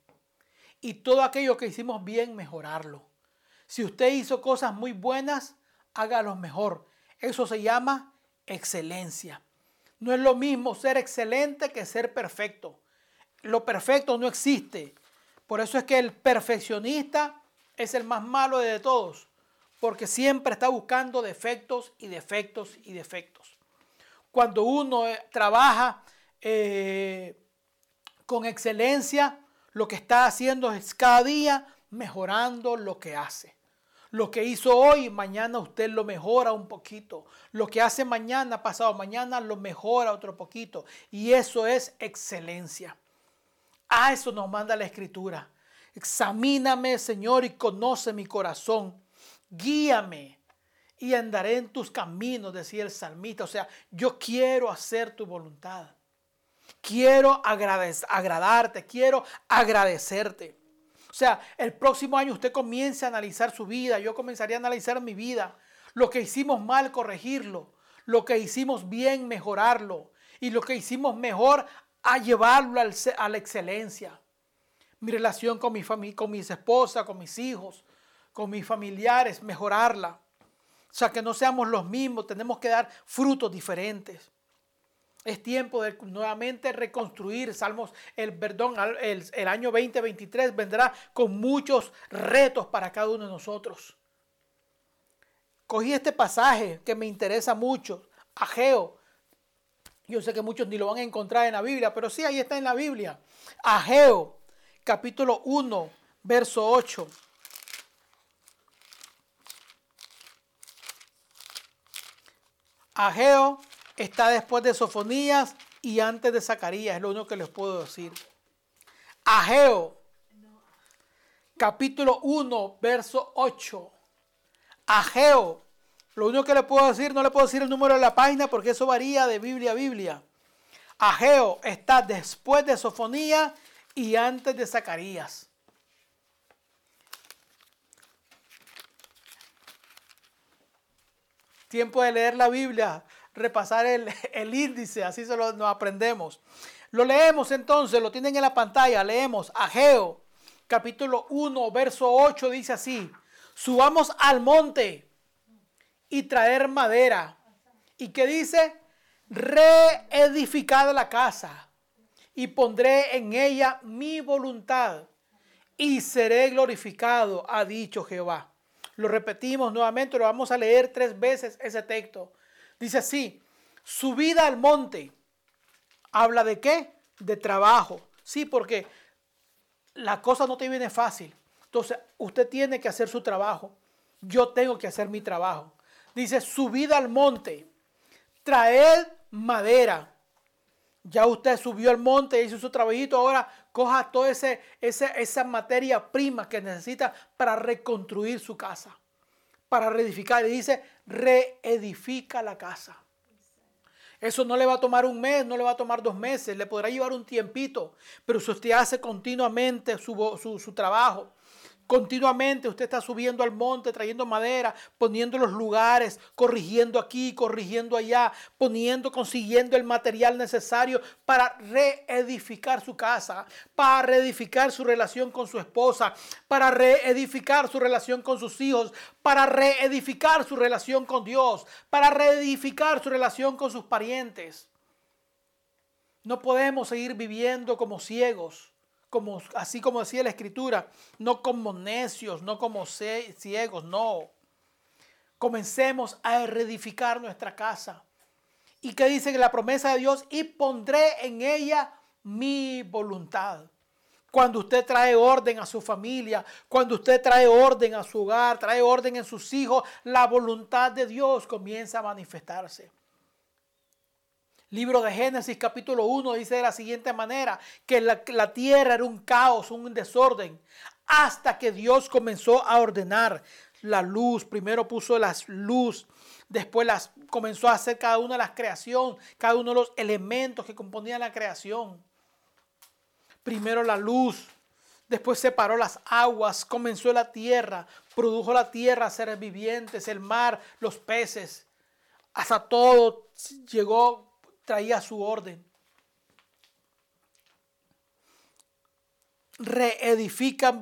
y todo aquello que hicimos bien mejorarlo. Si usted hizo cosas muy buenas, hágalo mejor. Eso se llama excelencia. No es lo mismo ser excelente que ser perfecto. Lo perfecto no existe. Por eso es que el perfeccionista es el más malo de todos, porque siempre está buscando defectos y defectos y defectos. Cuando uno eh, trabaja eh, con excelencia, lo que está haciendo es cada día mejorando lo que hace. Lo que hizo hoy, mañana usted lo mejora un poquito. Lo que hace mañana, pasado mañana, lo mejora otro poquito. Y eso es excelencia. A eso nos manda la escritura. Examíname, Señor, y conoce mi corazón. Guíame y andaré en tus caminos, decía el salmista. O sea, yo quiero hacer tu voluntad. Quiero agradarte, quiero agradecerte. O sea, el próximo año usted comience a analizar su vida, yo comenzaría a analizar mi vida. Lo que hicimos mal, corregirlo. Lo que hicimos bien, mejorarlo. Y lo que hicimos mejor, a llevarlo a la excelencia mi relación con mi con mis esposas, con mis hijos, con mis familiares, mejorarla. O sea, que no seamos los mismos, tenemos que dar frutos diferentes. Es tiempo de nuevamente reconstruir. Salmos, el perdón, el, el año 2023 vendrá con muchos retos para cada uno de nosotros. Cogí este pasaje que me interesa mucho, Ageo. Yo sé que muchos ni lo van a encontrar en la Biblia, pero sí, ahí está en la Biblia. Ageo capítulo 1, verso 8. Ageo está después de Sofonías y antes de Zacarías, es lo único que les puedo decir. Ageo, capítulo 1, verso 8. Ageo, lo único que le puedo decir, no le puedo decir el número de la página porque eso varía de Biblia a Biblia. Ageo está después de Sofonías y antes de Zacarías. Tiempo de leer la Biblia, repasar el, índice, así se lo aprendemos. Lo leemos entonces, lo tienen en la pantalla, leemos Ageo, capítulo 1, verso 8, dice así, subamos al monte y traer madera. ¿Y qué dice? Reedificada la casa y pondré en ella mi voluntad y seré glorificado, ha dicho Jehová. Lo repetimos nuevamente, lo vamos a leer tres veces ese texto. Dice así, subida al monte. ¿Habla de qué? De trabajo. Sí, porque la cosa no te viene fácil. Entonces, usted tiene que hacer su trabajo. Yo tengo que hacer mi trabajo. Dice, subida al monte, traed madera. Ya usted subió al monte, hizo su trabajito, ahora coja toda ese, esa materia prima que necesita para reconstruir su casa, para reedificar. Dice, reedifica la casa. Eso no le va a tomar un mes, no le va a tomar dos meses, le podrá llevar un tiempito, pero si usted hace continuamente su, su, su trabajo, Continuamente usted está subiendo al monte, trayendo madera, poniendo los lugares, corrigiendo aquí, corrigiendo allá, poniendo, consiguiendo el material necesario para reedificar su casa, para reedificar su relación con su esposa, para reedificar su relación con sus hijos, para reedificar su relación con Dios, para reedificar su relación con sus parientes. No podemos seguir viviendo como ciegos como, así como decía la escritura, no como necios, no como ciegos, no. Comencemos a reedificar nuestra casa. ¿Y qué dice la promesa de Dios? Y pondré en ella mi voluntad. Cuando usted trae orden a su familia, cuando usted trae orden a su hogar, trae orden en sus hijos, la voluntad de Dios comienza a manifestarse. Libro de Génesis capítulo 1 dice de la siguiente manera, que la, la, tierra era un caos, un desorden, hasta que Dios comenzó a ordenar la luz. Primero puso la luz, después las, comenzó a hacer cada una de las creaciones, cada uno de los elementos que componían la creación. Primero la luz, después separó las aguas, comenzó la tierra, produjo la tierra seres vivientes, el mar, los peces, hasta todo llegó traía su orden. Reedifica,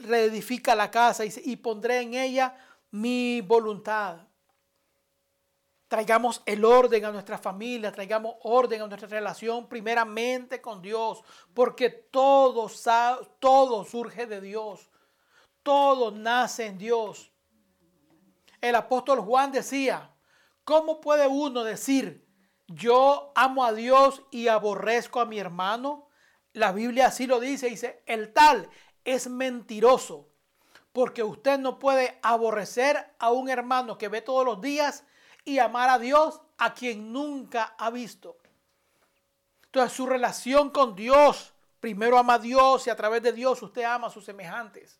reedifica la casa y, y pondré en ella mi voluntad. Traigamos el orden a nuestra familia, traigamos orden a nuestra relación primeramente con Dios, porque todo, todo surge de Dios, todo nace en Dios. El apóstol Juan decía, ¿cómo puede uno decir yo amo a Dios y aborrezco a mi hermano. La Biblia así lo dice, dice, el tal es mentiroso, porque usted no puede aborrecer a un hermano que ve todos los días y amar a Dios a quien nunca ha visto. Entonces su relación con Dios, primero ama a Dios y a través de Dios usted ama a sus semejantes.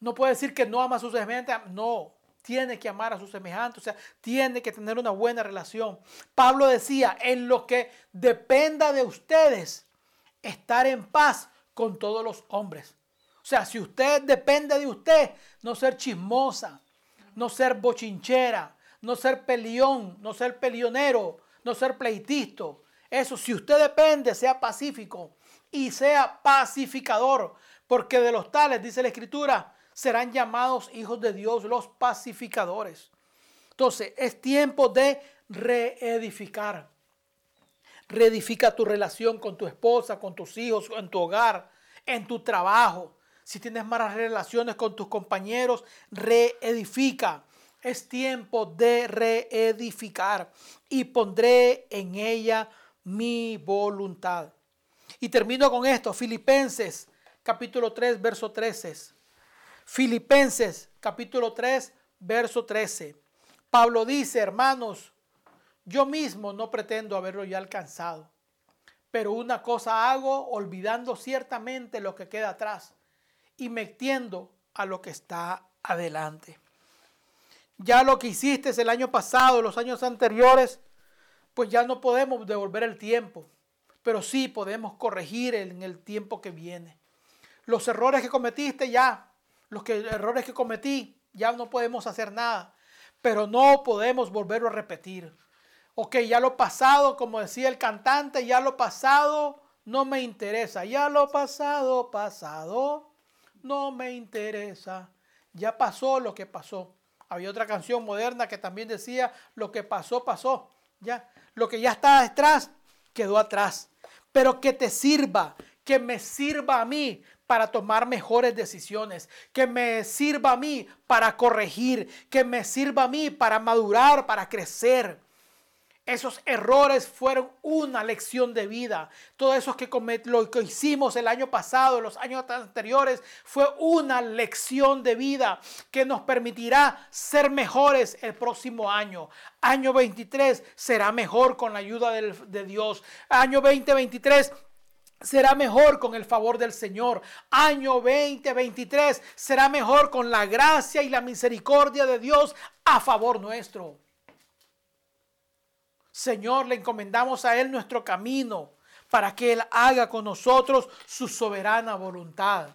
No puede decir que no ama a sus semejantes, no tiene que amar a sus semejantes, o sea, tiene que tener una buena relación. Pablo decía, en lo que dependa de ustedes, estar en paz con todos los hombres. O sea, si usted depende de usted, no ser chismosa, no ser bochinchera, no ser peleón, no ser pelionero, no ser pleitista. Eso, si usted depende, sea pacífico y sea pacificador, porque de los tales, dice la escritura, serán llamados hijos de Dios, los pacificadores. Entonces, es tiempo de reedificar. Reedifica tu relación con tu esposa, con tus hijos, en tu hogar, en tu trabajo. Si tienes malas relaciones con tus compañeros, reedifica. Es tiempo de reedificar y pondré en ella mi voluntad. Y termino con esto, Filipenses capítulo 3, verso 13. Filipenses capítulo 3, verso 13. Pablo dice, hermanos, yo mismo no pretendo haberlo ya alcanzado, pero una cosa hago olvidando ciertamente lo que queda atrás y metiendo a lo que está adelante. Ya lo que hiciste el año pasado, los años anteriores, pues ya no podemos devolver el tiempo, pero sí podemos corregir en el tiempo que viene. Los errores que cometiste ya los errores que cometí, ya no podemos hacer nada, pero no podemos volverlo a repetir. Ok, ya lo pasado, como decía el cantante, ya lo pasado no me interesa. Ya lo pasado, pasado, no me interesa. Ya pasó lo que pasó. Había otra canción moderna que también decía, lo que pasó, pasó. Ya, lo que ya está atrás, quedó atrás. Pero que te sirva, que me sirva a mí para tomar mejores decisiones, que me sirva a mí para corregir, que me sirva a mí para madurar, para crecer. Esos errores fueron una lección de vida. Todo eso que lo que hicimos el año pasado, los años anteriores, fue una lección de vida que nos permitirá ser mejores el próximo año. Año 23 será mejor con la ayuda de Dios. Año 2023 será mejor con el favor del Señor. Año 2023 será mejor con la gracia y la misericordia de Dios a favor nuestro. Señor, le encomendamos a Él nuestro camino para que Él haga con nosotros su soberana voluntad.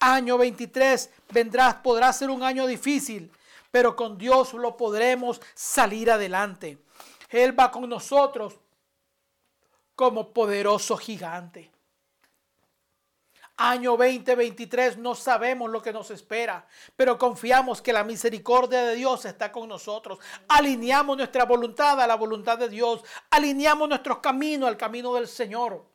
Año 23 vendrá, podrá ser un año difícil, pero con Dios lo podremos salir adelante. Él va con nosotros como poderoso gigante. Año 2023 no sabemos lo que nos espera, pero confiamos que la misericordia de Dios está con nosotros. Alineamos nuestra voluntad a la voluntad de Dios. Alineamos nuestros caminos al camino del Señor.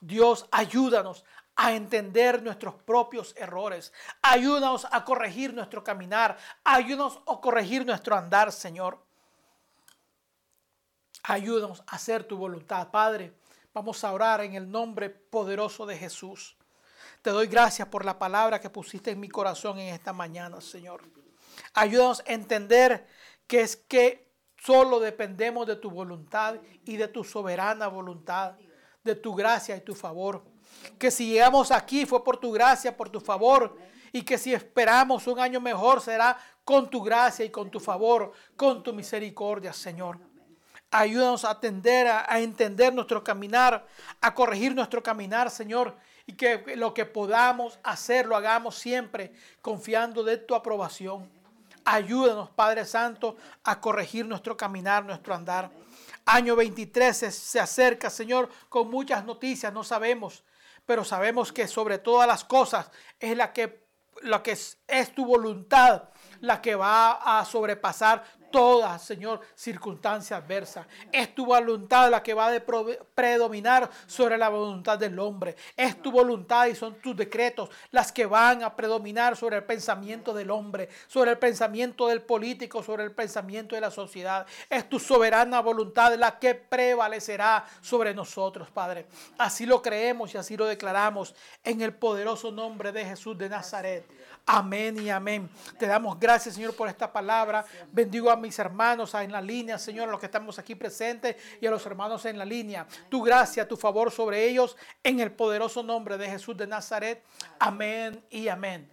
Dios, ayúdanos a entender nuestros propios errores. Ayúdanos a corregir nuestro caminar. Ayúdanos a corregir nuestro andar, Señor. Ayúdanos a hacer tu voluntad, Padre. Vamos a orar en el nombre poderoso de Jesús. Te doy gracias por la palabra que pusiste en mi corazón en esta mañana, Señor. Ayúdanos a entender que es que solo dependemos de tu voluntad y de tu soberana voluntad, de tu gracia y tu favor. Que si llegamos aquí fue por tu gracia, por tu favor, y que si esperamos un año mejor será con tu gracia y con tu favor, con tu misericordia, Señor. Ayúdanos a atender, a, entender nuestro caminar, a corregir nuestro caminar, Señor. Y que lo que podamos hacer lo hagamos siempre confiando de tu aprobación. Ayúdanos, Padre Santo, a corregir nuestro caminar, nuestro andar. Año 23 se, acerca, Señor, con muchas noticias, no sabemos, pero sabemos que sobre todas las cosas es la que, que es tu voluntad la que va a sobrepasar toda, Señor, circunstancia adversa. Es tu voluntad la que va a predominar sobre la voluntad del hombre. Es tu voluntad y son tus decretos las que van a predominar sobre el pensamiento del hombre, sobre el pensamiento del político, sobre el pensamiento de la sociedad. Es tu soberana voluntad la que prevalecerá sobre nosotros, Padre. Así lo creemos y así lo declaramos en el poderoso nombre de Jesús de Nazaret. Amén y amén. Te damos gracias, Señor, por esta palabra. Bendigo a mis hermanos en la línea, Señor, a los que estamos aquí presentes y a los hermanos en la línea. Tu gracia, tu favor sobre ellos, en el poderoso nombre de Jesús de Nazaret. Amén y amén.